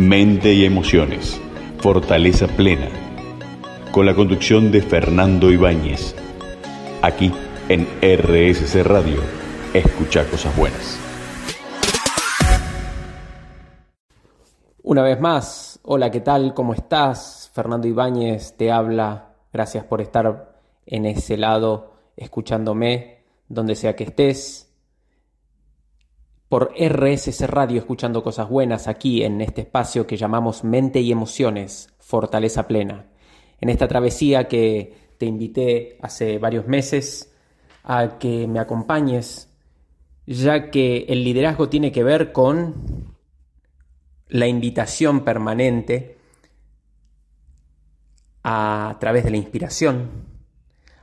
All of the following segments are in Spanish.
Mente y emociones. Fortaleza plena. Con la conducción de Fernando Ibáñez. Aquí en RSC Radio. Escucha cosas buenas. Una vez más, hola, ¿qué tal? ¿Cómo estás? Fernando Ibáñez te habla. Gracias por estar en ese lado escuchándome, donde sea que estés por RSC Radio escuchando cosas buenas aquí en este espacio que llamamos Mente y Emociones, Fortaleza Plena. En esta travesía que te invité hace varios meses a que me acompañes, ya que el liderazgo tiene que ver con la invitación permanente a través de la inspiración,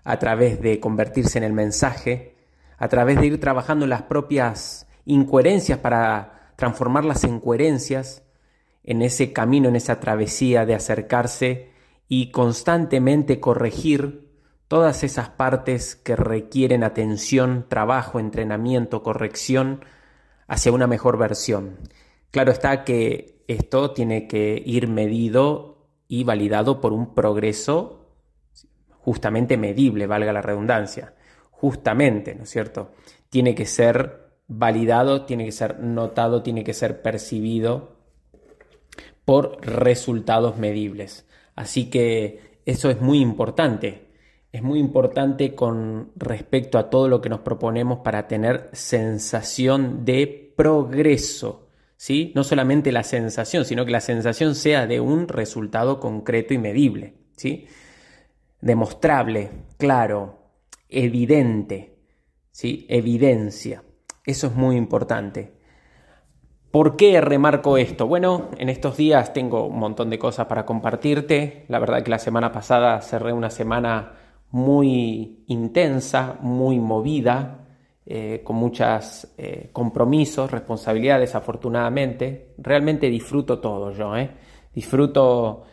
a través de convertirse en el mensaje, a través de ir trabajando las propias incoherencias para transformarlas en coherencias en ese camino, en esa travesía de acercarse y constantemente corregir todas esas partes que requieren atención, trabajo, entrenamiento, corrección hacia una mejor versión. Claro está que esto tiene que ir medido y validado por un progreso justamente medible, valga la redundancia. Justamente, ¿no es cierto? Tiene que ser validado, tiene que ser notado, tiene que ser percibido por resultados medibles. Así que eso es muy importante. Es muy importante con respecto a todo lo que nos proponemos para tener sensación de progreso. ¿sí? No solamente la sensación, sino que la sensación sea de un resultado concreto y medible. ¿sí? Demostrable, claro, evidente. ¿sí? Evidencia. Eso es muy importante. ¿Por qué remarco esto? Bueno, en estos días tengo un montón de cosas para compartirte. La verdad que la semana pasada cerré una semana muy intensa, muy movida, eh, con muchos eh, compromisos, responsabilidades, afortunadamente. Realmente disfruto todo yo, ¿eh? Disfruto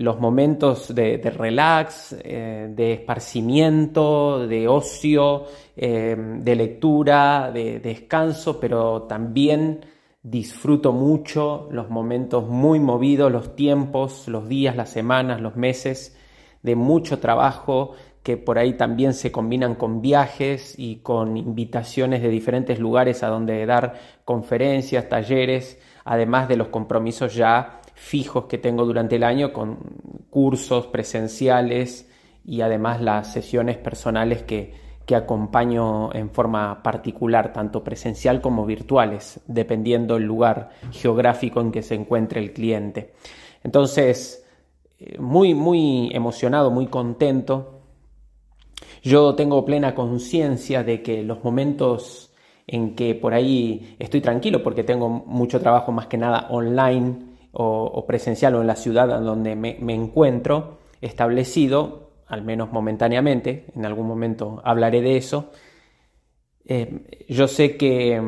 los momentos de, relax, eh, de esparcimiento, de ocio, eh, de lectura, de, descanso, pero también disfruto mucho los momentos muy movidos, los tiempos, los días, las semanas, los meses de mucho trabajo que por ahí también se combinan con viajes y con invitaciones de diferentes lugares a donde dar conferencias, talleres, además de los compromisos ya fijos que tengo durante el año con cursos presenciales y además las sesiones personales que, que acompaño en forma particular, tanto presencial como virtuales, dependiendo el lugar geográfico en que se encuentre el cliente. Entonces, eh, muy, muy emocionado, muy contento. Yo tengo plena conciencia de que los momentos en que por ahí estoy tranquilo porque tengo mucho trabajo más que nada online o, presencial o en la ciudad donde me, encuentro establecido, al menos momentáneamente, en algún momento hablaré de eso, eh, yo sé que,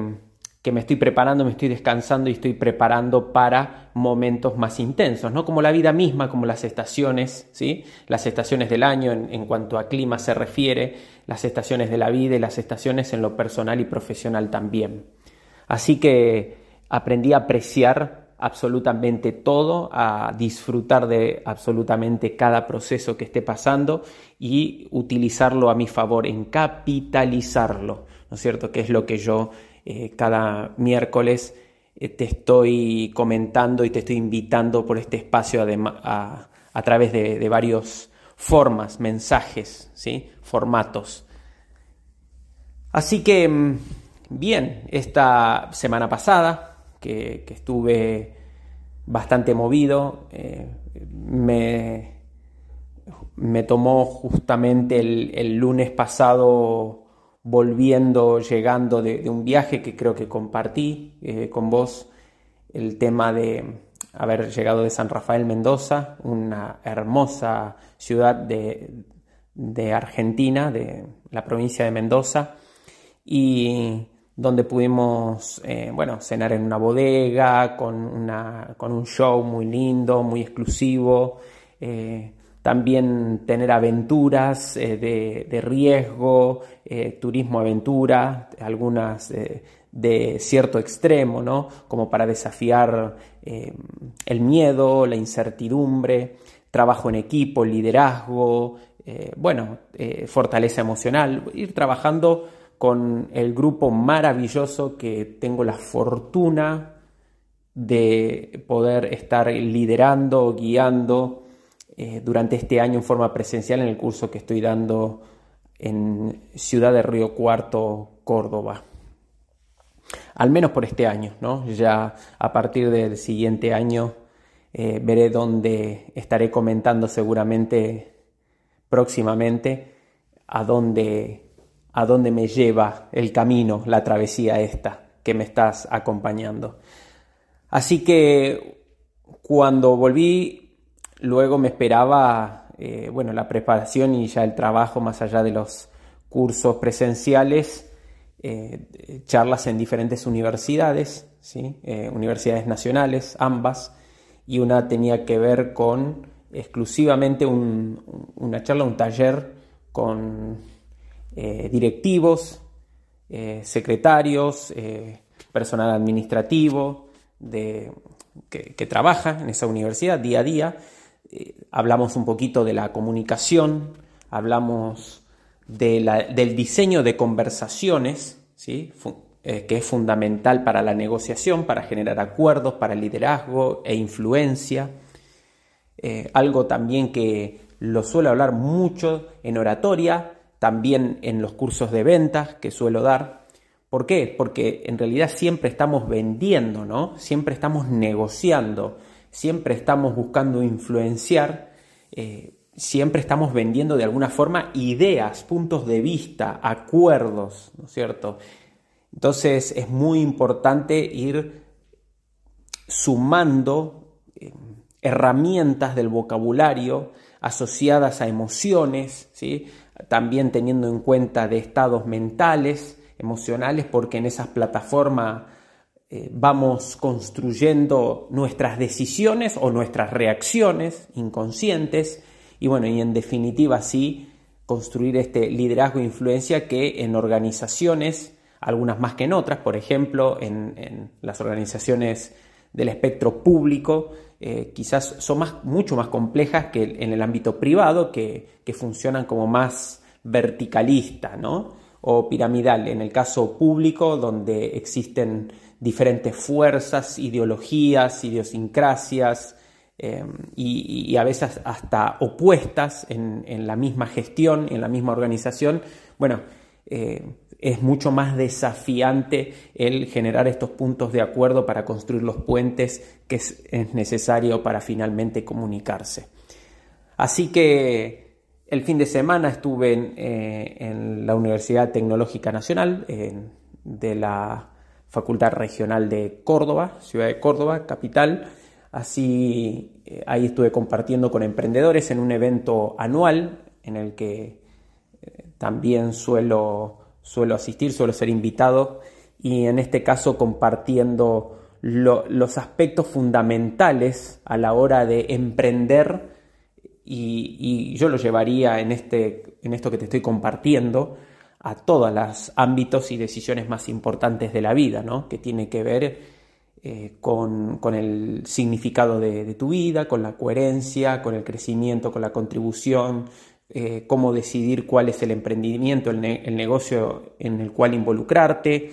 me estoy preparando, me estoy descansando y estoy preparando para momentos más intensos, ¿no? Como la vida misma, como las estaciones, ¿sí? Las estaciones del año en, en cuanto a clima se refiere, las estaciones de la vida y las estaciones en lo personal y profesional también. Así que aprendí a apreciar absolutamente todo, a disfrutar de absolutamente cada proceso que esté pasando y utilizarlo a mi favor, en capitalizarlo, ¿no es cierto? Que es lo que yo eh, cada miércoles eh, te estoy comentando y te estoy invitando por este espacio a, a través de, de varias formas, mensajes, ¿sí? formatos. Así que, mm, bien, esta semana pasada que, estuve bastante movido. Eh, me, me, tomó justamente el, lunes pasado volviendo, llegando de, un viaje que creo que compartí eh, con vos, el tema de haber llegado de San Rafael Mendoza, una hermosa ciudad de, de Argentina, de la provincia de Mendoza, y donde pudimos eh, bueno, cenar en una bodega, con, una, con, un show muy lindo, muy exclusivo, eh, también tener aventuras eh, de, de, riesgo, turismo aventura, algunas de cierto extremo, ¿no? Como para desafiar el miedo, la incertidumbre, trabajo en equipo, liderazgo, bueno, fortaleza emocional, ir trabajando con el grupo maravilloso que tengo la fortuna de poder estar liderando, guiando durante este año en forma presencial en el curso que estoy dando en Ciudad de Río Cuarto, Córdoba al menos por este año, ¿no? Ya a partir del siguiente año eh, veré dónde estaré comentando seguramente próximamente a dónde, a dónde me lleva el camino, la travesía esta que me estás acompañando. Así que cuando volví, luego me esperaba, eh, bueno, la preparación y ya el trabajo más allá de los cursos presenciales eh, charlas en diferentes universidades, ¿sí? Eh, universidades nacionales, ambas, y una tenía que ver con exclusivamente una charla, un taller con eh, directivos, secretarios, personal administrativo de, que, trabaja en esa universidad día a día. hablamos un poquito de la comunicación, hablamos del diseño de conversaciones, ¿sí? Eh, que es fundamental para la negociación, para generar acuerdos, para liderazgo e influencia. Eh, algo también que lo suelo hablar mucho en oratoria, también en los cursos de ventas que suelo dar. ¿Por qué? Porque en realidad siempre estamos vendiendo, ¿no? Siempre estamos negociando, siempre estamos buscando influenciar. Eh, siempre estamos vendiendo de alguna forma ideas, puntos de vista, acuerdos, ¿no es cierto? Entonces es muy importante ir sumando eh, herramientas del vocabulario asociadas a emociones, ¿sí? También teniendo en cuenta de estados mentales, emocionales, porque en esas plataformas eh, vamos construyendo nuestras decisiones o nuestras reacciones inconscientes. Y bueno, y en definitiva sí construir este liderazgo e influencia que en organizaciones, algunas más que en otras, por ejemplo, en, las organizaciones del espectro público, eh, quizás son más, mucho más complejas que en el ámbito privado, que, funcionan como más verticalista, ¿no? O piramidal, en el caso público, donde existen diferentes fuerzas, ideologías, idiosincrasias, Em, y, a veces hasta opuestas en, la misma gestión, en la misma organización, bueno, eh, es mucho más desafiante el generar estos puntos de acuerdo para construir los puentes que es, necesario para finalmente comunicarse. Así que el fin de semana estuve en, eh, la Universidad Tecnológica Nacional de la Facultad Regional de Córdoba, ciudad de Córdoba, capital, Así, eh, ahí estuve compartiendo con emprendedores en un evento anual en el que eh, también suelo, suelo asistir, suelo ser invitado. Y en este caso compartiendo los aspectos fundamentales a la hora de emprender y, yo lo llevaría en, este, en esto que te estoy compartiendo a todos los ámbitos y decisiones más importantes de la vida, ¿no? que tiene que ver eh, con, el significado de, tu vida, con la coherencia, con el crecimiento, con la contribución, eh, cómo decidir cuál es el emprendimiento, el, negocio en el cual involucrarte,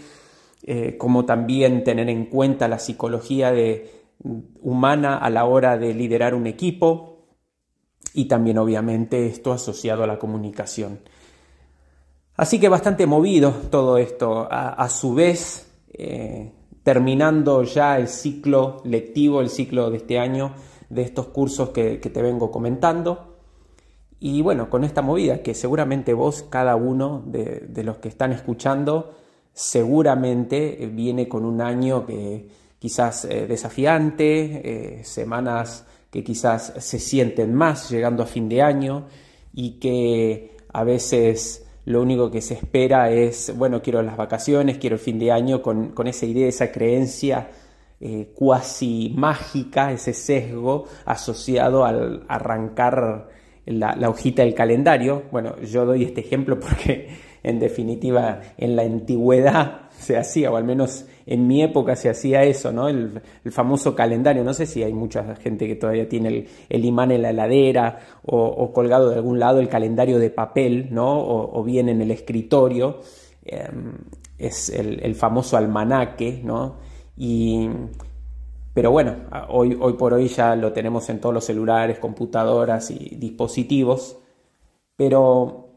eh, cómo también tener en cuenta la psicología de, humana a la hora de liderar un equipo y también obviamente esto asociado a la comunicación. Así que bastante movido todo esto. A, su vez, terminando ya el ciclo lectivo, el ciclo de este año de estos cursos que, te vengo comentando. Y bueno, con esta movida que seguramente vos, cada uno de, los que están escuchando, seguramente viene con un año que quizás eh, desafiante, eh, semanas que quizás se sienten más llegando a fin de año y que a veces lo único que se espera es, bueno, quiero las vacaciones, quiero el fin de año con, esa idea, esa creencia eh, cuasi mágica, ese sesgo asociado al arrancar la, hojita del calendario. Bueno, yo doy este ejemplo porque en definitiva en la antigüedad se hacía, o al menos en mi época se hacía eso, ¿no? El, famoso calendario. No sé si hay mucha gente que todavía tiene el, imán en la heladera o, colgado de algún lado el calendario de papel, ¿no? O, bien en el escritorio. Em, es el, famoso almanaque, ¿no? Y, pero bueno, hoy, hoy por hoy ya lo tenemos en todos los celulares, computadoras y dispositivos. Pero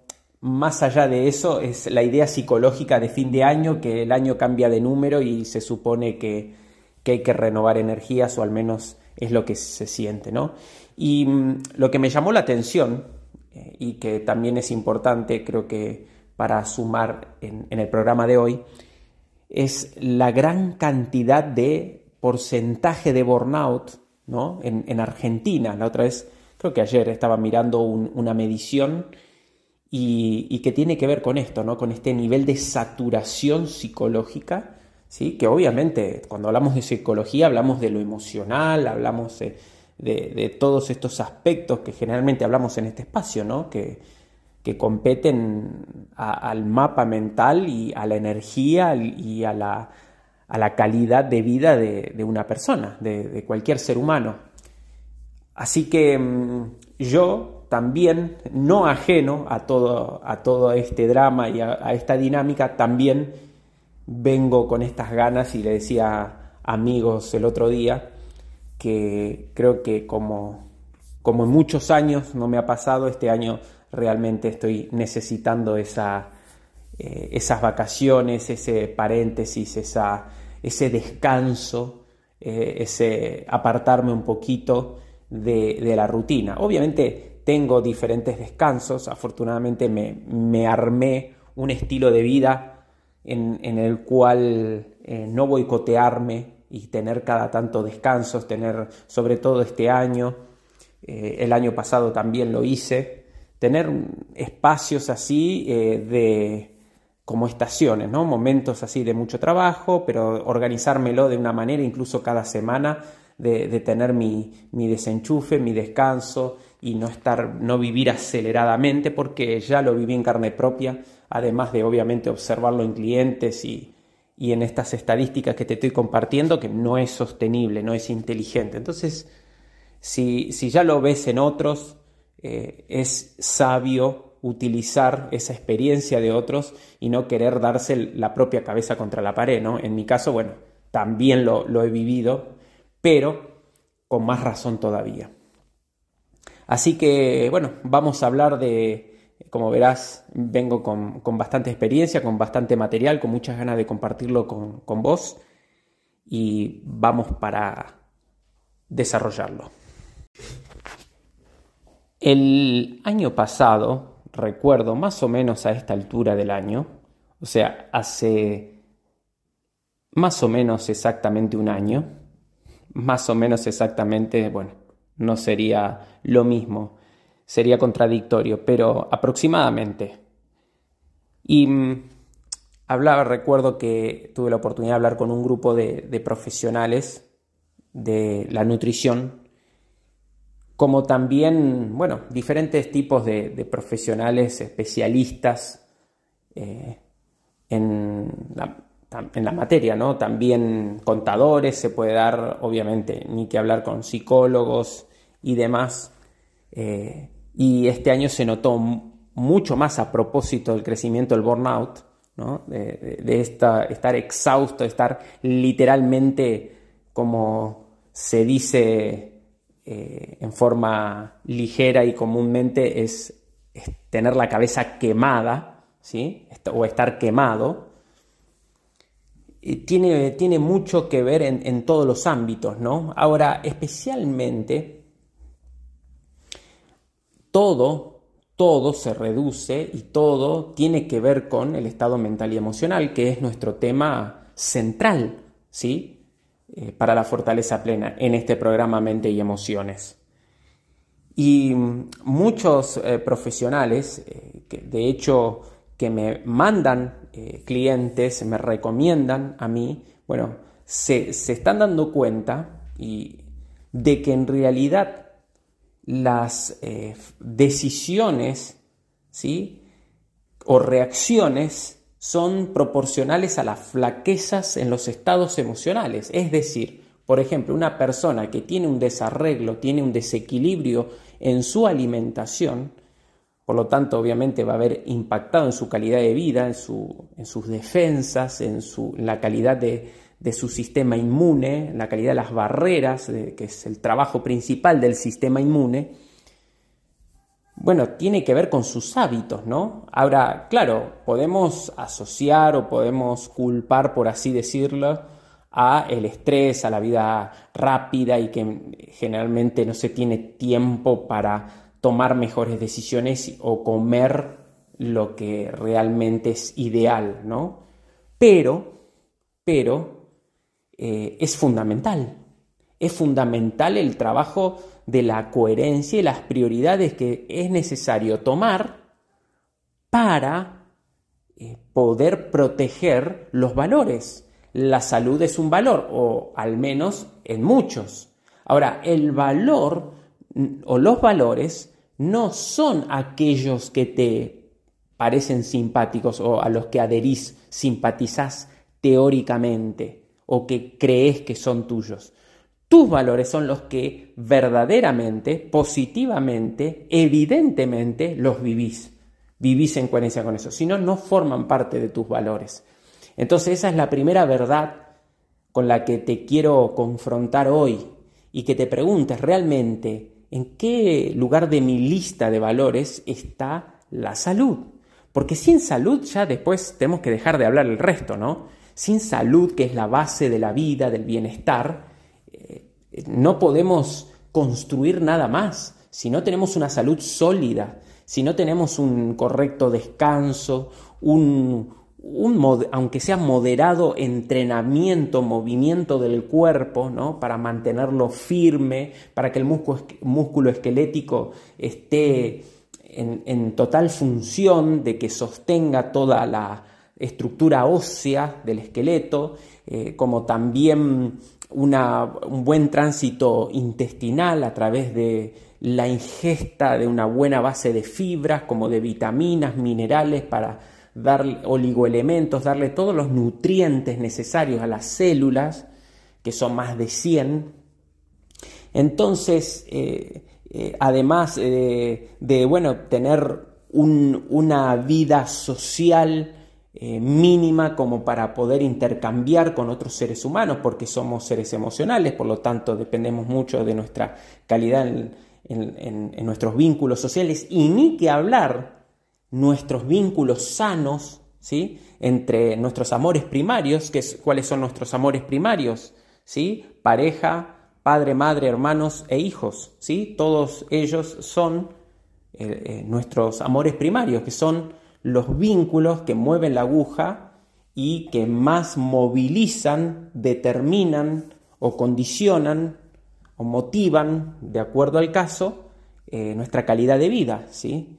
más allá de eso es la idea psicológica de fin de año, que el año cambia de número y se supone que, hay que renovar energías o al menos es lo que se siente, ¿no? Y mm, lo que me llamó la atención eh, y que también es importante, creo que para sumar en, el programa de hoy, es la gran cantidad de porcentaje de burnout ¿no? en, Argentina. La otra vez, creo que ayer estaba mirando una medición y, que tiene que ver con esto, ¿no? con este nivel de saturación psicológica, ¿sí? que obviamente cuando hablamos de psicología hablamos de lo emocional, hablamos de, todos estos aspectos que generalmente hablamos en este espacio, ¿no? que, que competen al mapa mental y a la energía y a la, a la calidad de vida de, una persona, de, cualquier ser humano. Así que mm, yo también, no ajeno a todo, a todo este drama y a, esta dinámica, también vengo con estas ganas y le decía amigos el otro día que creo que como, como en muchos años no me ha pasado, este año realmente estoy necesitando esa, eh, esas vacaciones, ese paréntesis, esa, ese descanso, eh, ese apartarme un poquito de, de la rutina. Obviamente tengo diferentes descansos, afortunadamente me, armé un estilo de vida en, el cual eh, no boicotearme y tener cada tanto descansos, tener sobre todo este año, eh, el año pasado también lo hice, tener espacios así eh, de como estaciones, ¿no? momentos así de mucho trabajo, pero organizármelo de una manera, incluso cada semana, de, tener mi, mi desenchufe, mi descanso, y no estar, no vivir aceleradamente, porque ya lo viví en carne propia, además de obviamente observarlo en clientes y, en estas estadísticas que te estoy compartiendo, que no es sostenible, no es inteligente. Entonces, si, ya lo ves en otros, eh, es sabio utilizar esa experiencia de otros y no querer darse la propia cabeza contra la pared, ¿no? En mi caso, bueno, también lo, lo he vivido, pero con más razón todavía. Así que, bueno, vamos a hablar de, como verás, vengo con, bastante experiencia, con bastante material, con muchas ganas de compartirlo con, con vos y vamos para desarrollarlo. El año pasado, recuerdo más o menos a esta altura del año, o sea, hace más o menos exactamente un año, más o menos exactamente, bueno, no sería lo mismo, sería contradictorio, pero aproximadamente. Y mm, hablaba, recuerdo que tuve la oportunidad de hablar con un grupo de, profesionales de la nutrición, como también, bueno, diferentes tipos de, profesionales especialistas eh, en, la, en la materia, ¿no? También contadores, se puede dar, obviamente, ni que hablar con psicólogos y demás. Eh, y este año se notó mucho más a propósito del crecimiento del burnout, ¿no? de, estar exhausto, estar literalmente, como se dice eh, en forma ligera y comúnmente, es, tener la cabeza quemada, ¿sí? o estar quemado. Tiene, tiene, mucho que ver en, todos los ámbitos, ¿no? Ahora, especialmente todo, todo se reduce y todo tiene que ver con el estado mental y emocional, que es nuestro tema central, ¿sí? Eh, para la fortaleza plena en este programa Mente y Emociones. Y muchos eh, profesionales, eh, de hecho, que me mandan clientes, me recomiendan a mí, bueno, se, se están dando cuenta y de que en realidad las eh, decisiones ¿sí? o reacciones son proporcionales a las flaquezas en los estados emocionales. Es decir, por ejemplo, una persona que tiene un desarreglo, tiene un desequilibrio en su alimentación, por lo tanto, obviamente va a haber impactado en su calidad de vida, en, sus defensas, en, la calidad de, su sistema inmune, en la calidad de las barreras, que es el trabajo principal del sistema inmune, bueno, tiene que ver con sus hábitos, ¿no? Ahora, claro, podemos asociar o podemos culpar, por así decirlo, a el estrés, a la vida rápida y que generalmente no se tiene tiempo para tomar mejores decisiones o comer lo que realmente es ideal, ¿no? Pero, pero, eh, es fundamental, es fundamental el trabajo de la coherencia y las prioridades que es necesario tomar para eh, poder proteger los valores. La salud es un valor, o al menos en muchos. Ahora, el valor o los valores no son aquellos que te parecen simpáticos o a los que adherís, simpatizás teóricamente o que crees que son tuyos. Tus valores son los que verdaderamente, positivamente, evidentemente los vivís. Vivís en coherencia con eso. Si no, no forman parte de tus valores. Entonces esa es la primera verdad con la que te quiero confrontar hoy y que te preguntes realmente en qué lugar de mi lista de valores está la salud. Porque sin salud ya después tenemos que dejar de hablar el resto, ¿no? Sin salud, que es la base de la vida, del bienestar, no podemos construir nada más si no tenemos una salud sólida, si no tenemos un correcto descanso, un, aunque sea moderado entrenamiento, movimiento del cuerpo, ¿no? para mantenerlo firme, para que el músculo, esquelético esté en, total función de que sostenga toda la estructura ósea del esqueleto, eh, como también un buen tránsito intestinal a través de la ingesta de una buena base de fibras, como de vitaminas, minerales, para dar oligoelementos, darle todos los nutrientes necesarios a las células, que son más de 100. Entonces, eh, eh, además de, bueno, tener una vida social, eh, mínima como para poder intercambiar con otros seres humanos, porque somos seres emocionales, por lo tanto dependemos mucho de nuestra calidad en, nuestros vínculos sociales y ni que hablar nuestros vínculos sanos, ¿sí? Entre nuestros amores primarios, que es, ¿cuáles son nuestros amores primarios? ¿Sí? Pareja, padre, madre, hermanos e hijos, ¿sí? Todos ellos son eh, eh, nuestros amores primarios, que son los vínculos que mueven la aguja y que más movilizan, determinan o condicionan o motivan, de acuerdo al caso, eh, nuestra calidad de vida. ¿sí?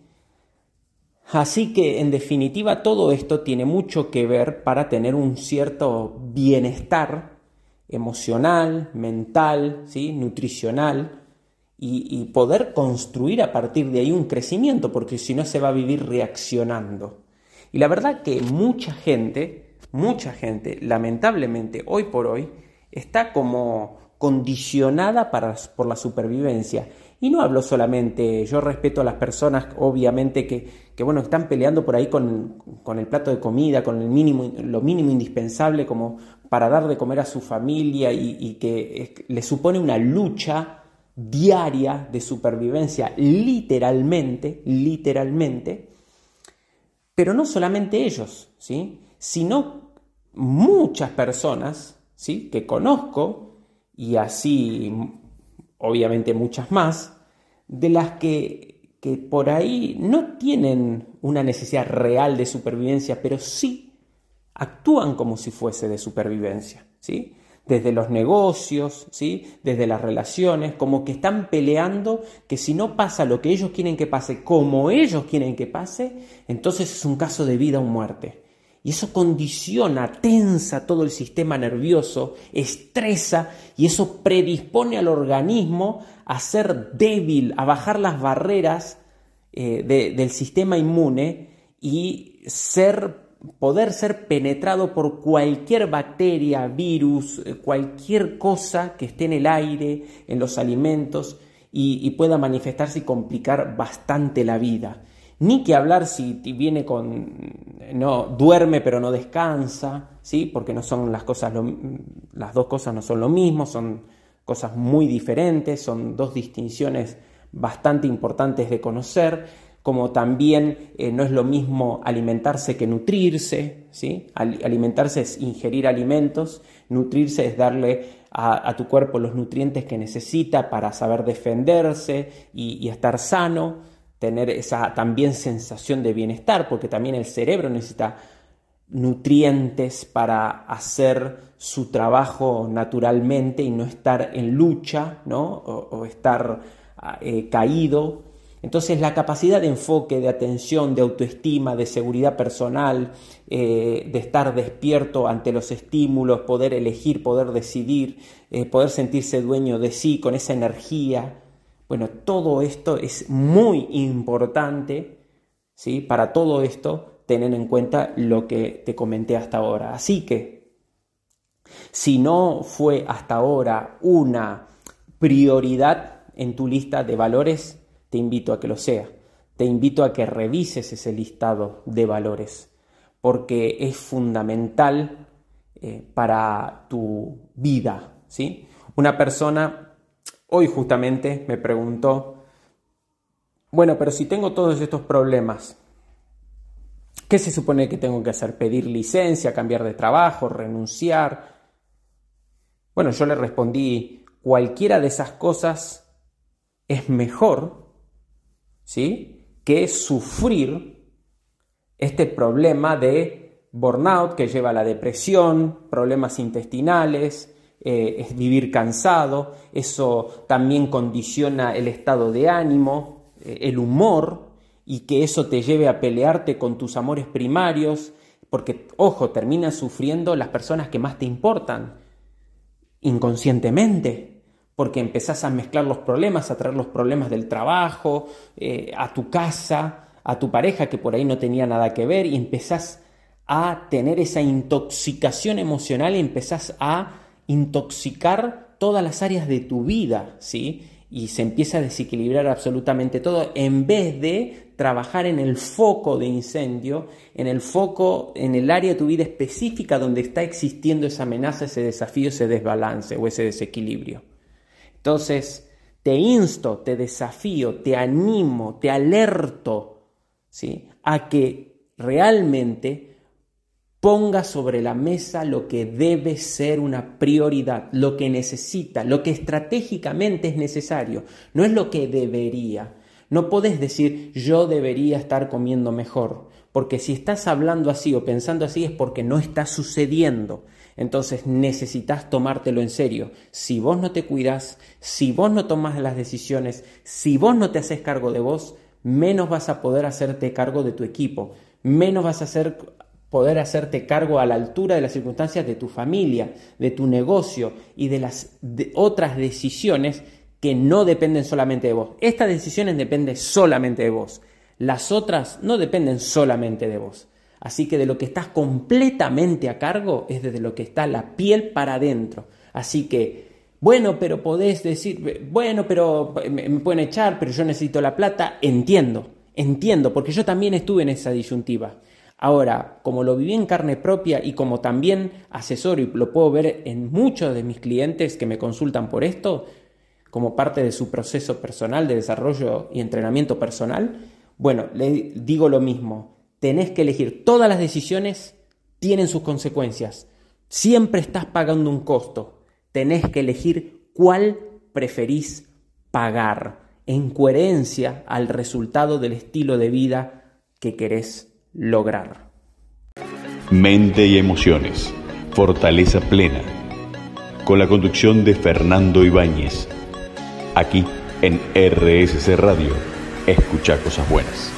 Así que, en definitiva, todo esto tiene mucho que ver para tener un cierto bienestar emocional, mental, ¿sí? nutricional, y, poder construir a partir de ahí un crecimiento, porque si no se va a vivir reaccionando. Y la verdad que mucha gente, mucha gente, lamentablemente, hoy por hoy, está como condicionada para, por la supervivencia. Y no hablo solamente, yo respeto a las personas, obviamente, que, que bueno, están peleando por ahí con, con, el plato de comida, con el mínimo, lo mínimo indispensable como para dar de comer a su familia y, y que le supone una lucha diaria de supervivencia, literalmente, literalmente, pero no solamente ellos, ¿sí? sino muchas personas ¿sí? que conozco, y así obviamente muchas más, de las que, que por ahí no tienen una necesidad real de supervivencia, pero sí actúan como si fuese de supervivencia. ¿sí? desde los negocios, ¿sí? desde las relaciones, como que están peleando que si no pasa lo que ellos quieren que pase, como ellos quieren que pase, entonces es un caso de vida o muerte. Y eso condiciona, tensa todo el sistema nervioso, estresa y eso predispone al organismo a ser débil, a bajar las barreras eh, del sistema inmune y ser poder ser penetrado por cualquier bacteria, virus, eh, cualquier cosa que esté en el aire, en los alimentos y, pueda manifestarse y complicar bastante la vida. Ni que hablar si viene con no duerme pero no descansa, ¿sí? Porque no son las cosas las dos cosas no son lo mismo, son cosas muy diferentes, son dos distinciones bastante importantes de conocer como también eh, no es lo mismo alimentarse que nutrirse, ¿sí? alimentarse es ingerir alimentos, nutrirse es darle a, tu cuerpo los nutrientes que necesita para saber defenderse y, estar sano, tener esa también sensación de bienestar, porque también el cerebro necesita nutrientes para hacer su trabajo naturalmente y no estar en lucha, ¿no? o, estar eh, caído entonces la capacidad de enfoque, de atención, de autoestima, de seguridad personal, eh, de estar despierto ante los estímulos, poder elegir, poder decidir, eh, poder sentirse dueño de sí con esa energía, bueno, todo esto es muy importante, ¿sí? Para todo esto, tener en cuenta lo que te comenté hasta ahora. Así que, si no fue hasta ahora una prioridad en tu lista de valores, te invito a que lo sea. Te invito a que revises ese listado de valores, porque es fundamental eh, para tu vida. ¿sí? Una persona hoy justamente me preguntó, bueno, pero si tengo todos estos problemas, ¿qué se supone que tengo que hacer? ¿Pedir licencia, cambiar de trabajo, renunciar? Bueno, yo le respondí, cualquiera de esas cosas es mejor ¿sí? que sufrir este problema de burnout que lleva a la depresión, problemas intestinales, eh, es vivir cansado, eso también condiciona el estado de ánimo, eh, el humor, y que eso te lleve a pelearte con tus amores primarios, porque, ojo, terminas sufriendo las personas que más te importan, inconscientemente porque empezás a mezclar los problemas, a traer los problemas del trabajo, eh, a tu casa, a tu pareja que por ahí no tenía nada que ver y empezás a tener esa intoxicación emocional y empezás a intoxicar todas las áreas de tu vida, ¿sí? Y se empieza a desequilibrar absolutamente todo en vez de trabajar en el foco de incendio, en el foco, en el área de tu vida específica donde está existiendo esa amenaza, ese desafío, ese desbalance o ese desequilibrio. Entonces, te insto, te desafío, te animo, te alerto ¿sí? a que realmente ponga sobre la mesa lo que debe ser una prioridad, lo que necesita, lo que estratégicamente es necesario, no es lo que debería. No puedes decir yo debería estar comiendo mejor, porque si estás hablando así o pensando así es porque no está sucediendo. Entonces necesitas tomártelo en serio. Si vos no te cuidas, si vos no tomas las decisiones, si vos no te haces cargo de vos, menos vas a poder hacerte cargo de tu equipo, menos vas a poder hacerte cargo a la altura de las circunstancias de tu familia, de tu negocio y de las otras decisiones que no dependen solamente de vos. Estas decisiones dependen solamente de vos. Las otras no dependen solamente de vos. Así que de lo que estás completamente a cargo es desde lo que está la piel para adentro. Así que, bueno, pero podés decir, bueno, pero me, pueden echar, pero yo necesito la plata. Entiendo, entiendo, porque yo también estuve en esa disyuntiva. Ahora, como lo viví en carne propia y como también asesoro y lo puedo ver en muchos de mis clientes que me consultan por esto, como parte de su proceso personal de desarrollo y entrenamiento personal, bueno, le digo lo mismo tenés que elegir. Todas las decisiones tienen sus consecuencias. Siempre estás pagando un costo. Tenés que elegir cuál preferís pagar en coherencia al resultado del estilo de vida que querés lograr. Mente y emociones. Fortaleza plena. Con la conducción de Fernando Ibáñez. Aquí en RSC Radio. Escucha cosas buenas.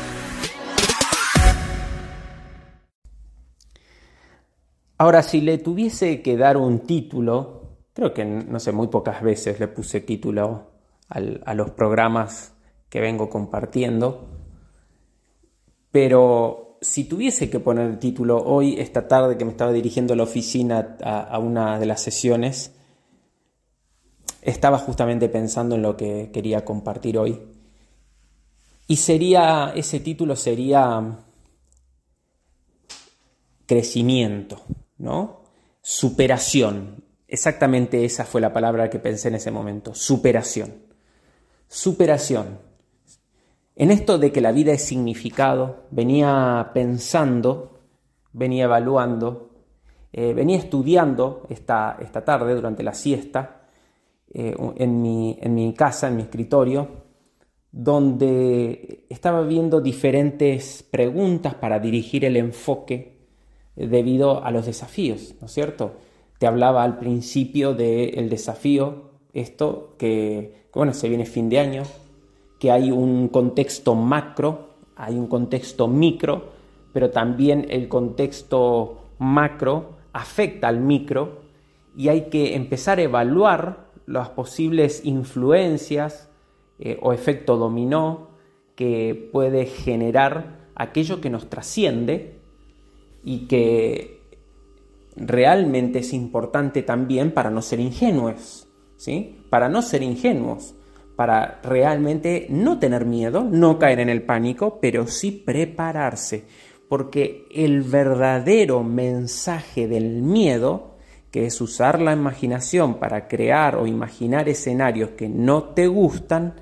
Ahora, si le tuviese que dar un título, creo que no sé, muy pocas veces le puse título a los programas que vengo compartiendo, pero si tuviese que poner el título hoy, esta tarde que me estaba dirigiendo a la oficina a, una de las sesiones, estaba justamente pensando en lo que quería compartir hoy. Y sería, ese título sería crecimiento, ¿no? Superación. Exactamente esa fue la palabra que pensé en ese momento, superación. Superación. En esto de que la vida es significado, venía pensando, venía evaluando, eh, venía estudiando esta, esta, tarde durante la siesta eh, en, mi, en mi casa, en mi escritorio, donde estaba viendo diferentes preguntas para dirigir el enfoque debido a los desafíos, ¿no es cierto? Te hablaba al principio del desafío, esto que, bueno, se viene fin de año, que hay un contexto macro, hay un contexto micro, pero también el contexto macro afecta al micro y hay que empezar a evaluar las posibles influencias eh, o efecto dominó que puede generar aquello que nos trasciende y que realmente es importante también para no ser ingenuos, ¿sí? Para no ser ingenuos para realmente no tener miedo, no caer en el pánico, pero sí prepararse, porque el verdadero mensaje del miedo, que es usar la imaginación para crear o imaginar escenarios que no te gustan,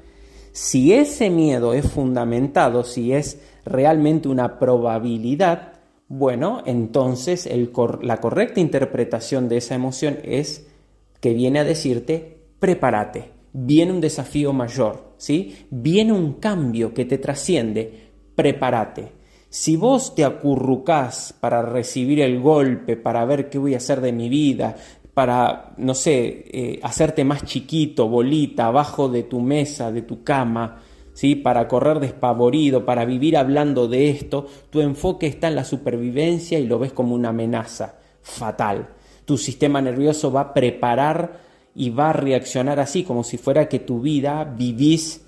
si ese miedo es fundamentado, si es realmente una probabilidad, bueno, entonces la correcta interpretación de esa emoción es que viene a decirte, prepárate, viene un desafío mayor, ¿sí? Viene un cambio que te trasciende, prepárate. Si vos te acurrucás para recibir el golpe, para ver qué voy a hacer de mi vida, para, no sé, eh, hacerte más chiquito, bolita, abajo de tu mesa, de tu cama, ¿sí? para correr despavorido, para vivir hablando de esto, tu enfoque está en la supervivencia y lo ves como una amenaza fatal. Tu sistema nervioso va a preparar y va a reaccionar así, como si fuera que tu vida vivís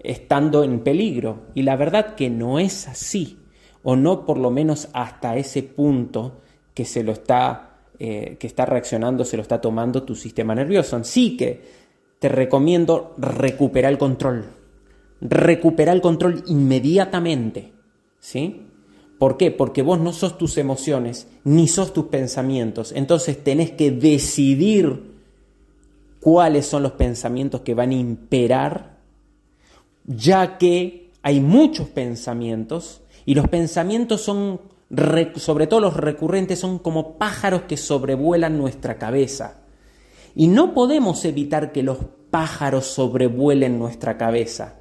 estando en peligro. Y la verdad que no es así, o no por lo menos hasta ese punto que se lo está, eh, que está reaccionando, se lo está tomando tu sistema nervioso. Así que te recomiendo recuperar el control. Recuperar el control inmediatamente. ¿Sí? ¿Por qué? Porque vos no sos tus emociones, ni sos tus pensamientos. Entonces tenés que decidir cuáles son los pensamientos que van a imperar, ya que hay muchos pensamientos y los pensamientos son, sobre todo los recurrentes, son como pájaros que sobrevuelan nuestra cabeza. Y no podemos evitar que los pájaros sobrevuelen nuestra cabeza,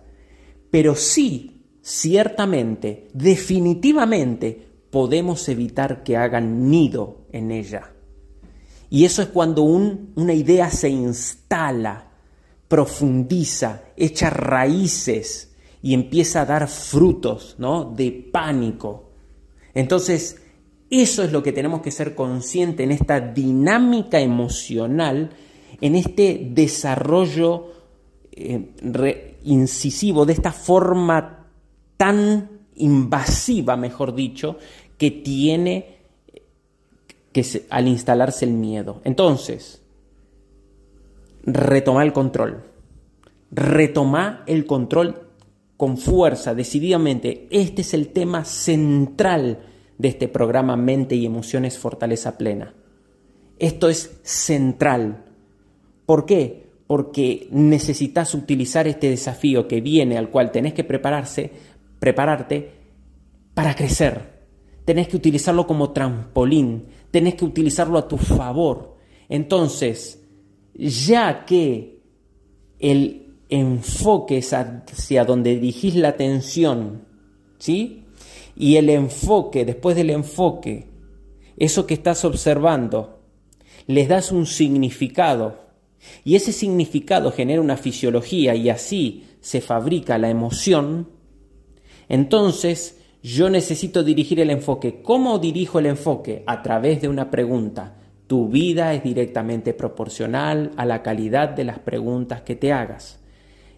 pero sí, ciertamente, definitivamente, podemos evitar que hagan nido en ella. Y eso es cuando una idea se instala, profundiza, echa raíces y empieza a dar frutos ¿no? de pánico. Entonces, eso es lo que tenemos que ser conscientes en esta dinámica emocional, en este desarrollo eh, incisivo, de esta forma tan invasiva, mejor dicho, que tiene al instalarse el miedo. Entonces, retoma el control. Retoma el control con fuerza, decididamente. Este es el tema central de este programa Mente y Emociones Fortaleza Plena. Esto es central. ¿Por qué? Porque necesitas utilizar este desafío que viene, al cual tenés que prepararse, prepararte para crecer. Tenés que utilizarlo como trampolín, tenés que utilizarlo a tu favor. Entonces, ya que el enfoque es hacia donde dirigís la atención, ¿sí? Y el enfoque, después del enfoque, eso que estás observando, les das un significado. Y ese significado genera una fisiología y así se fabrica la emoción. Entonces, yo necesito dirigir el enfoque. ¿Cómo dirijo el enfoque? A través de una pregunta. Tu vida es directamente proporcional a la calidad de las preguntas que te hagas.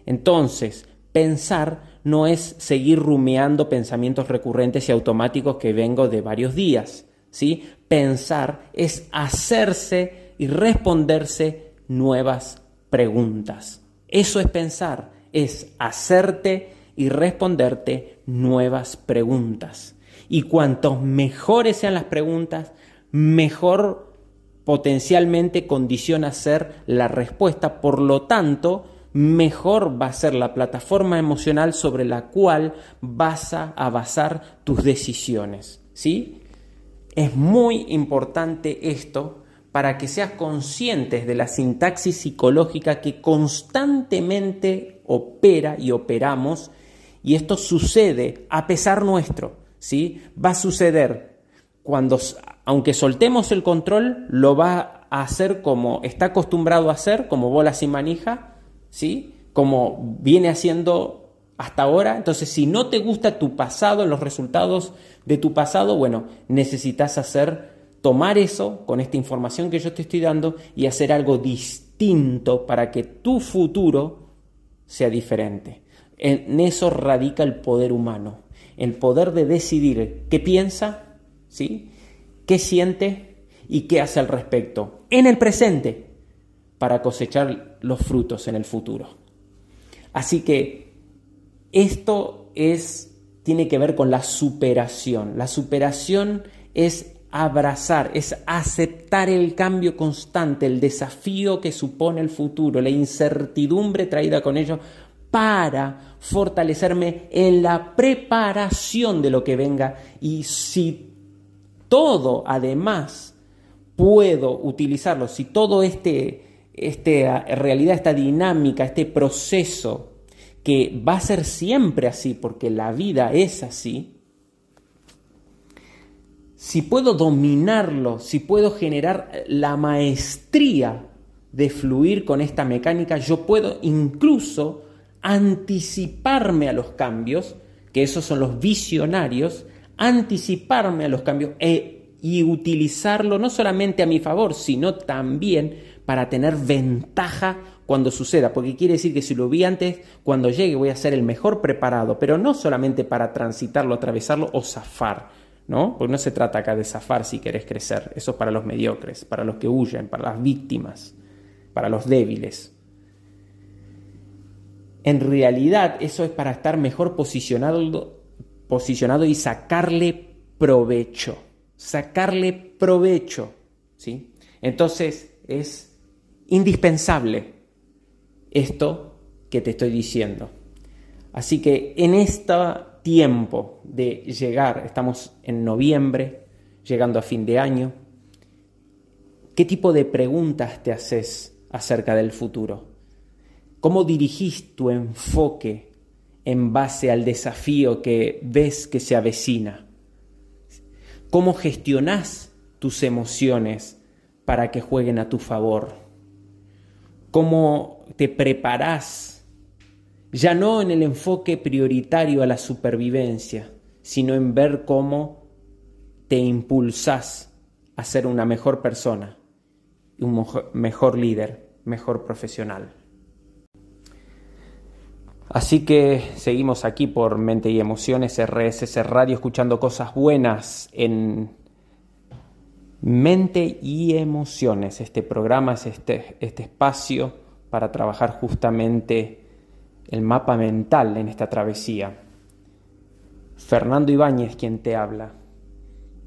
Entonces, Pensar no es seguir rumiando pensamientos recurrentes y automáticos que vengo de varios días. ¿sí? Pensar es hacerse y responderse nuevas preguntas. Eso es pensar, es hacerte y responderte nuevas preguntas. Y cuantos mejores sean las preguntas, mejor potencialmente condiciona ser la respuesta. Por lo tanto, mejor va a ser la plataforma emocional sobre la cual vas a basar tus decisiones. ¿Sí? Es muy importante esto para que seas conscientes de la sintaxis psicológica que constantemente opera y operamos y esto sucede a pesar nuestro, ¿sí? Va a suceder cuando aunque soltemos el control, lo va a hacer como está acostumbrado a hacer, como bola sin manija, ¿sí? Como viene haciendo hasta ahora. Entonces, si no te gusta tu pasado, los resultados de tu pasado, bueno, necesitas hacer tomar eso con esta información que yo te estoy dando y hacer algo distinto para que tu futuro sea diferente. En eso radica el poder humano, el poder de decidir qué piensa, ¿sí? qué siente y qué hace al respecto en el presente para cosechar los frutos en el futuro. Así que esto es tiene que ver con la superación. La superación es abrazar, es aceptar el cambio constante, el desafío que supone el futuro, la incertidumbre traída con ello para fortalecerme en la preparación de lo que venga. Y si todo además puedo utilizarlo, si todo este, este realidad, esta dinámica, este proceso que va a ser siempre así porque la vida es así, si puedo dominarlo, si puedo generar la maestría de fluir con esta mecánica, yo puedo incluso anticiparme a los cambios, que esos son los visionarios, anticiparme a los cambios e, y utilizarlo no solamente a mi favor, sino también para tener ventaja cuando suceda, porque quiere decir que si lo vi antes, cuando llegue voy a ser el mejor preparado, pero no solamente para transitarlo, atravesarlo o zafar, ¿no? Porque no se trata acá de zafar si querés crecer, eso es para los mediocres, para los que huyen, para las víctimas, para los débiles. En realidad eso es para estar mejor posicionado, posicionado y sacarle provecho, sacarle provecho, ¿sí? Entonces es indispensable esto que te estoy diciendo. Así que en este tiempo de llegar, estamos en noviembre, llegando a fin de año, ¿qué tipo de preguntas te haces acerca del futuro? ¿Cómo dirigís tu enfoque en base al desafío que ves que se avecina? ¿Cómo gestionás tus emociones para que jueguen a tu favor? ¿Cómo te preparás ya no en el enfoque prioritario a la supervivencia, sino en ver cómo te impulsás a ser una mejor persona, un mejor líder, mejor profesional. Así que seguimos aquí por Mente y Emociones, RSS Radio, escuchando cosas buenas en Mente y Emociones. Este programa es este, este espacio para trabajar justamente el mapa mental en esta travesía. Fernando Ibáñez quien te habla.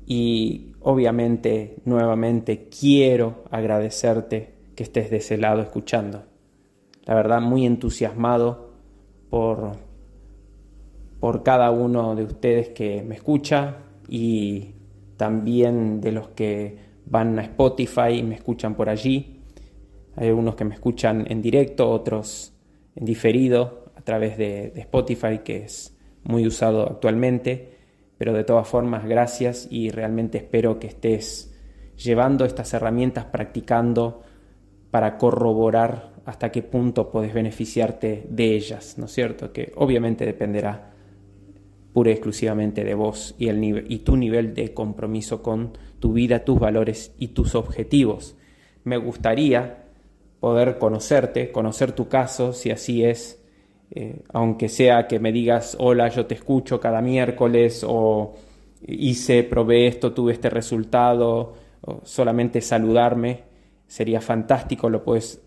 Y obviamente, nuevamente, quiero agradecerte que estés de ese lado escuchando. La verdad, muy entusiasmado por, por cada uno de ustedes que me escucha y también de los que van a Spotify y me escuchan por allí. Hay algunos que me escuchan en directo, otros en diferido a través de, de Spotify, que es muy usado actualmente. Pero de todas formas, gracias y realmente espero que estés llevando estas herramientas, practicando para corroborar hasta qué punto puedes beneficiarte de ellas, ¿no es cierto? Que obviamente dependerá pura y exclusivamente de vos y tu nivel de compromiso con tu vida, tus valores y tus objetivos. Me gustaría poder conocerte, conocer tu caso, si así es, eh, aunque sea que me digas, hola, yo te escucho cada miércoles, o hice, probé esto, tuve este resultado, o solamente saludarme, sería fantástico, lo puedes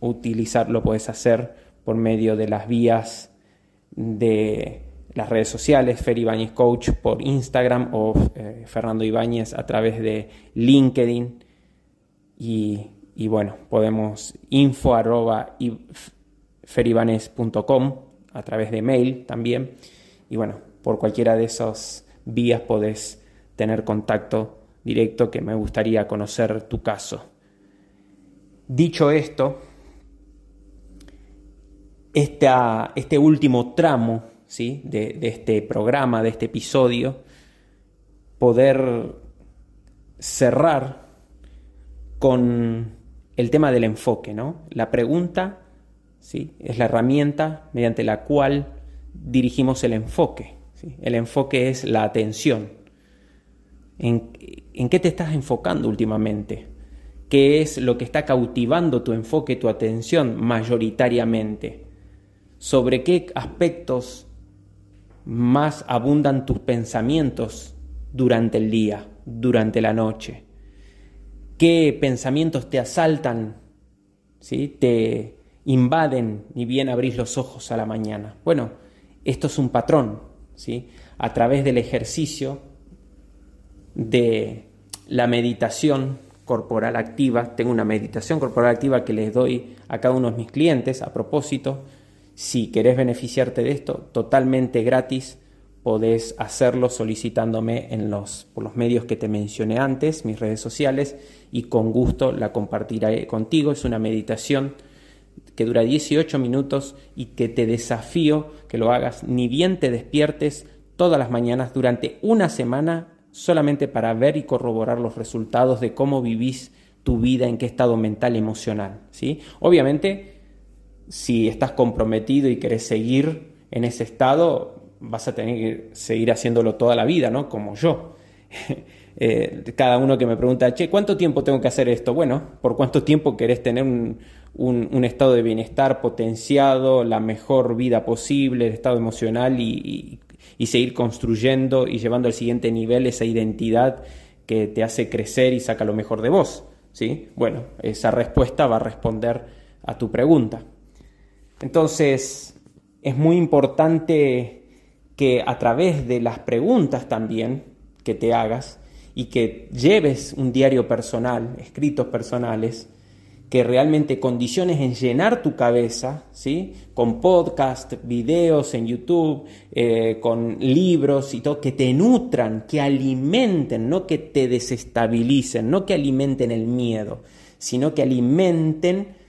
utilizar, lo puedes hacer por medio de las vías de las redes sociales, Fer Ibáñez Coach por Instagram o eh, Fernando Ibáñez a través de LinkedIn. Y, bueno, podemos info arroba a través de mail también. Y bueno, por cualquiera de esas vías podés tener contacto directo que me gustaría conocer tu caso. Dicho esto, este último tramo ¿sí? de, este programa, de este episodio, poder cerrar con el tema del enfoque, ¿no? La pregunta ¿sí? es la herramienta mediante la cual dirigimos el enfoque. El enfoque es la atención. ¿En, ¿En qué te estás enfocando últimamente? ¿Qué es lo que está cautivando tu enfoque, tu atención mayoritariamente? ¿Sobre qué aspectos más abundan tus pensamientos durante el día, durante la noche? ¿Qué pensamientos te asaltan? ¿Sí? Te, invaden ni bien abrís los ojos a la mañana. Bueno, esto es un patrón, ¿sí? A través del ejercicio de la meditación corporal activa, tengo una meditación corporal activa que les doy a cada uno de mis clientes a propósito. Si querés beneficiarte de esto, totalmente gratis, podés hacerlo solicitándome en los, por los medios que te mencioné antes, mis redes sociales, y con gusto la compartiré contigo. Es una meditación que dura 18 minutos y que te desafío que lo hagas ni bien te despiertes todas las mañanas durante una semana solamente para ver y corroborar los resultados de cómo vivís tu vida, en qué estado mental y emocional. ¿sí? Obviamente, si estás comprometido y querés seguir en ese estado, vas a tener que seguir haciéndolo toda la vida, ¿no? Como yo. Eh, cada uno que me pregunta, che, ¿cuánto tiempo tengo que hacer esto? Bueno, ¿por cuánto tiempo querés tener un, estado de bienestar potenciado, la mejor vida posible, el estado emocional y, seguir construyendo y llevando al siguiente nivel esa identidad que te hace crecer y saca lo mejor de vos. ¿sí? Bueno, esa respuesta va a responder a tu pregunta. Entonces, es muy importante que a través de las preguntas también que te hagas y que lleves un diario personal, escritos personales, que realmente condiciones en llenar tu cabeza, ¿sí? Con podcast, videos en YouTube, eh, con libros y todo, que te nutran, que alimenten, no que te desestabilicen, no que alimenten el miedo, sino que alimenten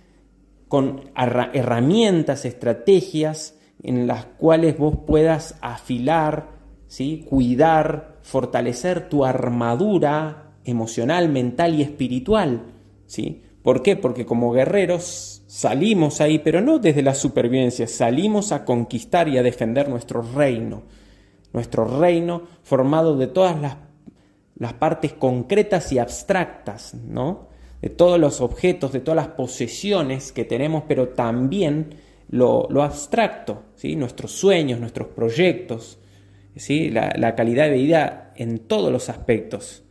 con herramientas, estrategias en las cuales vos puedas afilar, cuidar, fortalecer tu armadura emocional, mental y espiritual, ¿sí? ¿Por qué? Porque como guerreros salimos ahí, pero no desde la supervivencia, salimos a conquistar y a defender nuestro reino. Nuestro reino formado de todas las, las partes concretas y abstractas, ¿no? De todos los objetos, de todas las posesiones que tenemos, pero también lo, abstracto, ¿sí? Nuestros sueños, nuestros proyectos, ¿sí? La, la calidad de vida en todos los aspectos.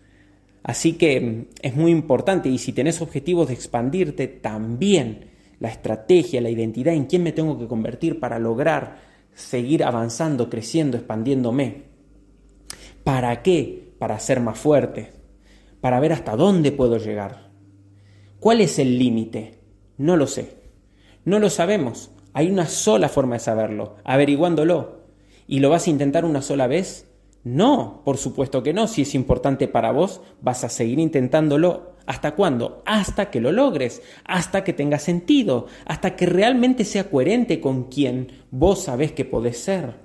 Así que mm, es muy importante y si tenés objetivos de expandirte, también la estrategia, la identidad en quién me tengo que convertir para lograr seguir avanzando, creciendo, expandiéndome. ¿Para qué? Para ser más fuerte, para ver hasta dónde puedo llegar. ¿Cuál es el límite? No lo sé. No lo sabemos. Hay una sola forma de saberlo, averiguándolo. ¿Y lo vas a intentar una sola vez? No, por supuesto que no. Si es importante para vos, vas a seguir intentándolo. ¿Hasta cuándo? Hasta que lo logres, hasta que tenga sentido, hasta que realmente sea coherente con quien vos sabés que podés ser.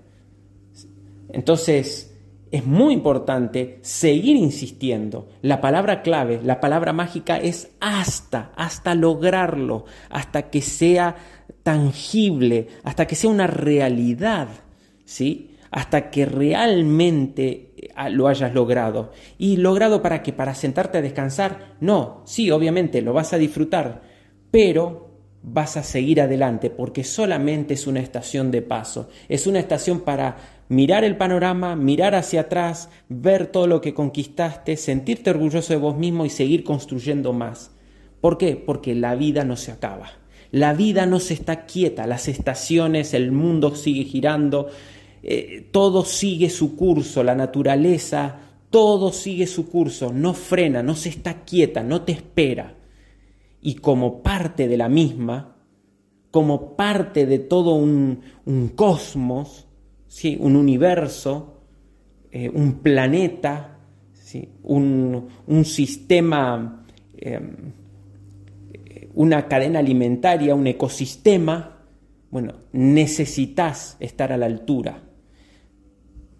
Entonces, es muy importante seguir insistiendo. La palabra clave, la palabra mágica es hasta, hasta lograrlo, hasta que sea tangible, hasta que sea una realidad. ¿Sí? hasta que realmente eh, lo hayas logrado. ¿Y logrado para qué? ¿Para sentarte a descansar? No, sí, obviamente lo vas a disfrutar, pero vas a seguir adelante porque solamente es una estación de paso, es una estación para mirar el panorama, mirar hacia atrás, ver todo lo que conquistaste, sentirte orgulloso de vos mismo y seguir construyendo más. ¿Por qué? Porque la vida no se acaba. La vida no se está quieta, las estaciones, el mundo sigue girando, eh, todo sigue su curso, la naturaleza, todo sigue su curso, no frena, no se está quieta, no te espera y como parte de la misma, como parte de todo un, cosmos, ¿sí? un universo, eh, un planeta, ¿sí? un, sistema, em, una cadena alimentaria, un ecosistema, bueno, necesitas estar a la altura.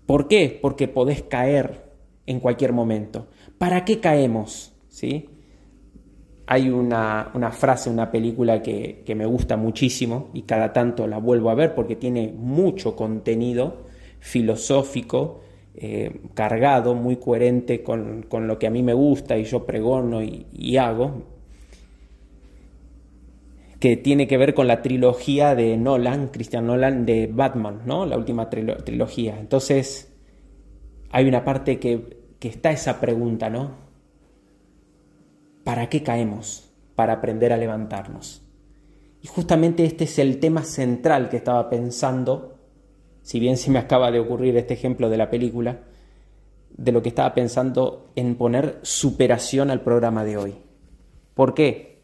¿Por qué? Porque podés caer en cualquier momento. ¿Para qué caemos? ¿Sí? Hay una, frase, una película que, me gusta muchísimo y cada tanto la vuelvo a ver porque tiene mucho contenido filosófico, eh, cargado, muy coherente con, lo que a mí me gusta y yo pregono y, hago, que tiene que ver con la trilogía de Nolan, Christian Nolan, de Batman, ¿no? La última trilogía. Entonces, hay una parte que, que está esa pregunta, ¿no? ¿Para qué caemos? Para aprender a levantarnos. Y justamente este es el tema central que estaba pensando, si bien se me acaba de ocurrir este ejemplo de la película, de lo que estaba pensando en poner superación al programa de hoy. ¿Por qué?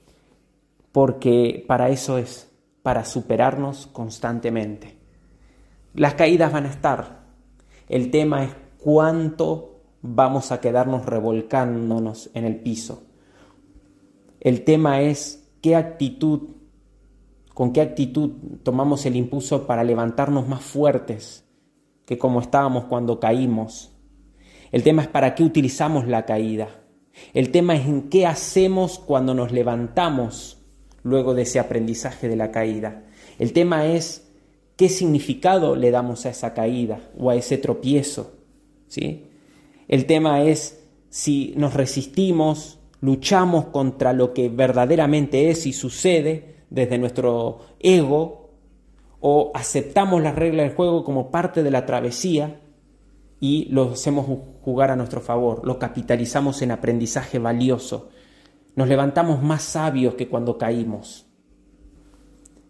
Porque para eso es, para superarnos constantemente. Las caídas van a estar. El tema es cuánto vamos a quedarnos revolcándonos en el piso el tema es qué actitud, con qué actitud tomamos el impulso para levantarnos más fuertes que como estábamos cuando caímos. El tema es para qué utilizamos la caída. El tema es en qué hacemos cuando nos levantamos luego de ese aprendizaje de la caída. El tema es qué significado le damos a esa caída o a ese tropiezo. ¿sí? El tema es si nos resistimos, luchamos contra lo que verdaderamente es y sucede desde nuestro ego, o aceptamos las reglas del juego como parte de la travesía y lo hacemos jugar a nuestro favor, lo capitalizamos en aprendizaje valioso, nos levantamos más sabios que cuando caímos.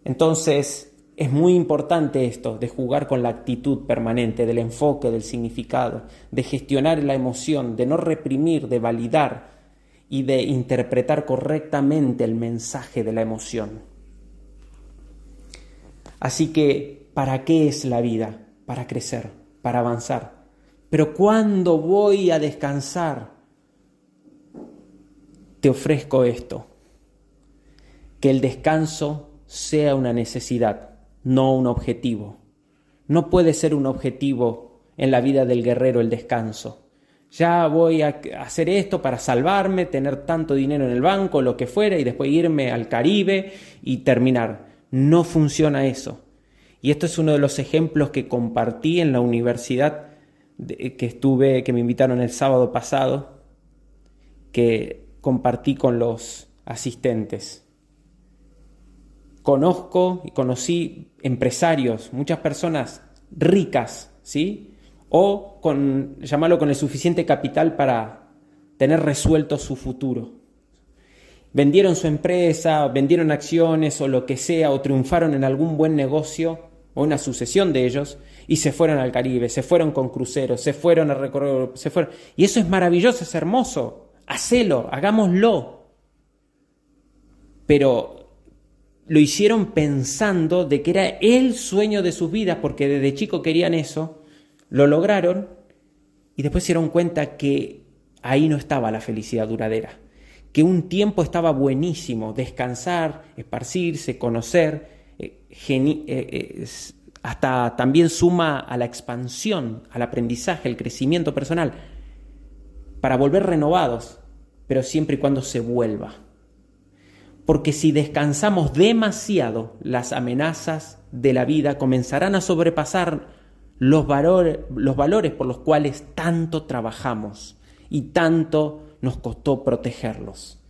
Entonces, es muy importante esto de jugar con la actitud permanente, del enfoque, del significado, de gestionar la emoción, de no reprimir, de validar, y de interpretar correctamente el mensaje de la emoción. Así que, ¿para qué es la vida? Para crecer, para avanzar. Pero ¿cuándo voy a descansar? Te ofrezco esto, que el descanso sea una necesidad, no un objetivo. No puede ser un objetivo en la vida del guerrero el descanso ya voy a hacer esto para salvarme, tener tanto dinero en el banco, lo que fuera, y después irme al Caribe y terminar. No funciona eso. Y esto es uno de los ejemplos que compartí en la universidad que estuve, que me invitaron el sábado pasado, que compartí con los asistentes. Conozco y conocí empresarios, muchas personas ricas, ¿sí? O con, llamarlo con el suficiente capital para tener resuelto su futuro. Vendieron su empresa, vendieron acciones o lo que sea, o triunfaron en algún buen negocio o una sucesión de ellos y se fueron al Caribe, se fueron con cruceros, se fueron a recorrer, se fueron. Y eso es maravilloso, es hermoso. Hacelo, hagámoslo. Pero lo hicieron pensando de que era el sueño de sus vidas, porque desde chico querían eso, lo lograron y después se dieron cuenta que ahí no estaba la felicidad duradera, que un tiempo estaba buenísimo, descansar, esparcirse, conocer, eh, eh, hasta también suma a la expansión, al aprendizaje, al crecimiento personal, para volver renovados, pero siempre y cuando se vuelva. Porque si descansamos demasiado, las amenazas de la vida comenzarán a sobrepasar los valores, los valores por los cuales tanto trabajamos y tanto nos costó protegerlos.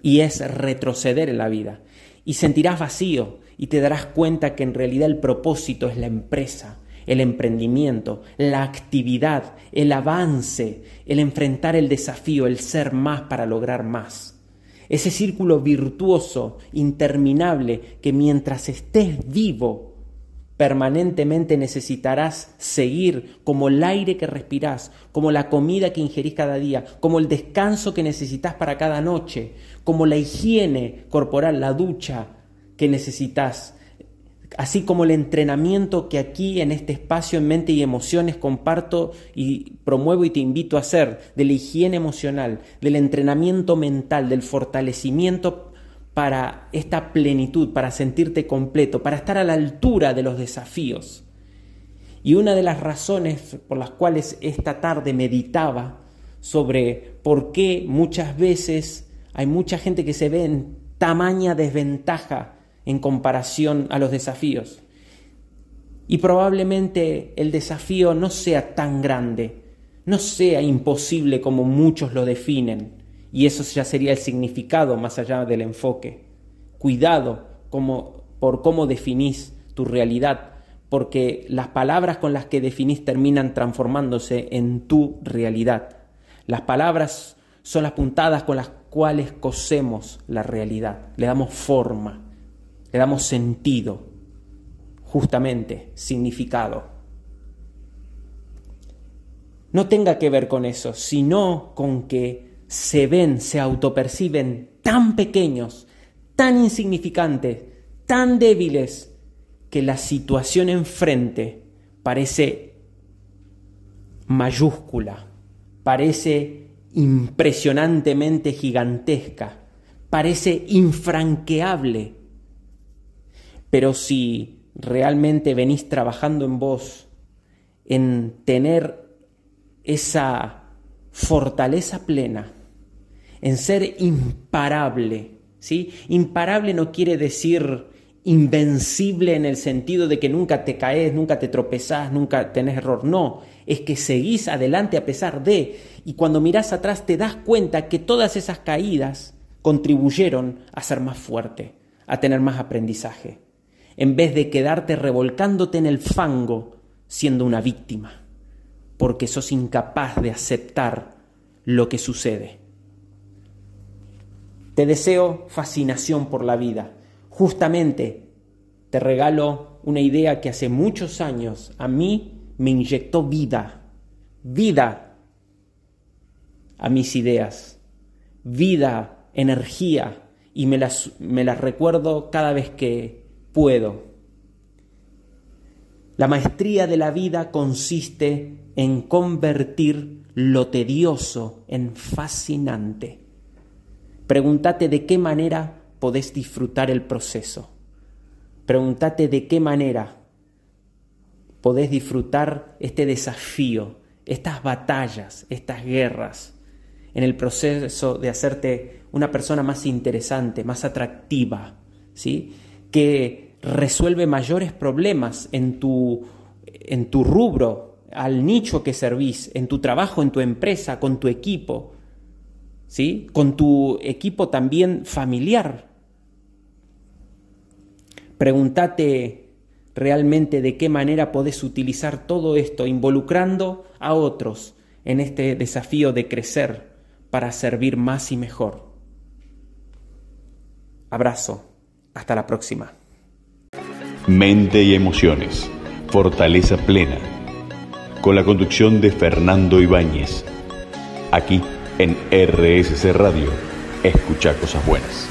Y es retroceder en la vida. y sentirás vacío y te darás cuenta que en realidad el propósito es la empresa, el emprendimiento, la actividad, el avance, el enfrentar el desafío, el ser más para lograr más. Ese círculo virtuoso, interminable, que mientras estés vivo, permanentemente necesitarás seguir como el aire que respirás, como la comida que ingerís cada día, como el descanso que necesitas para cada noche, como la higiene corporal, la ducha que necesitas, así como el entrenamiento que aquí en este espacio en mente y emociones comparto y promuevo y te invito a hacer, de la higiene emocional, del entrenamiento mental, del fortalecimiento para esta plenitud, para sentirte completo, para estar a la altura de los desafíos. Y una de las razones por las cuales esta tarde meditaba sobre por qué muchas veces hay mucha gente que se ve en tamaña desventaja en comparación a los desafíos. Y probablemente el desafío no sea tan grande, no sea imposible como muchos lo definen, y eso ya sería el significado más allá del enfoque. Cuidado como, por cómo definís tu realidad, porque las palabras con las que definís terminan transformándose en tu realidad. Las palabras son las puntadas con las cuales cosemos la realidad, le damos forma, le damos sentido, justamente significado. No tenga que ver con eso, sino con que se ven, se autoperciben tan pequeños, tan insignificantes, tan débiles, que la situación enfrente parece mayúscula, parece impresionantemente gigantesca, parece infranqueable. Pero si realmente venís trabajando en vos, en tener esa fortaleza plena, en ser imparable. ¿sí? Imparable no quiere decir invencible en el sentido de que nunca te caes, nunca te tropezás, nunca tenés error. No, es que seguís adelante a pesar de, y cuando mirás atrás te das cuenta que todas esas caídas contribuyeron a ser más fuerte, a tener más aprendizaje, en vez de quedarte revolcándote en el fango siendo una víctima, porque sos incapaz de aceptar lo que sucede. Te deseo fascinación por la vida. Justamente te regalo una idea que hace muchos años a mí me inyectó vida, vida a mis ideas, vida, energía, y me las, me las recuerdo cada vez que puedo. La maestría de la vida consiste en convertir lo tedioso en fascinante. Pregúntate de qué manera podés disfrutar el proceso. Pregúntate de qué manera podés disfrutar este desafío, estas batallas, estas guerras, en el proceso de hacerte una persona más interesante, más atractiva, ¿sí? que resuelve mayores problemas en tu, en tu rubro, al nicho que servís, en tu trabajo, en tu empresa, con tu equipo, ¿sí? Con tu equipo también familiar. Pregúntate realmente de qué manera podés utilizar todo esto involucrando a otros en este desafío de crecer para servir más y mejor. Abrazo. Hasta la próxima. Mente y emociones. Fortaleza plena. Con la conducción de Fernando Ibáñez. Aquí en RSC Radio. Escucha cosas buenas.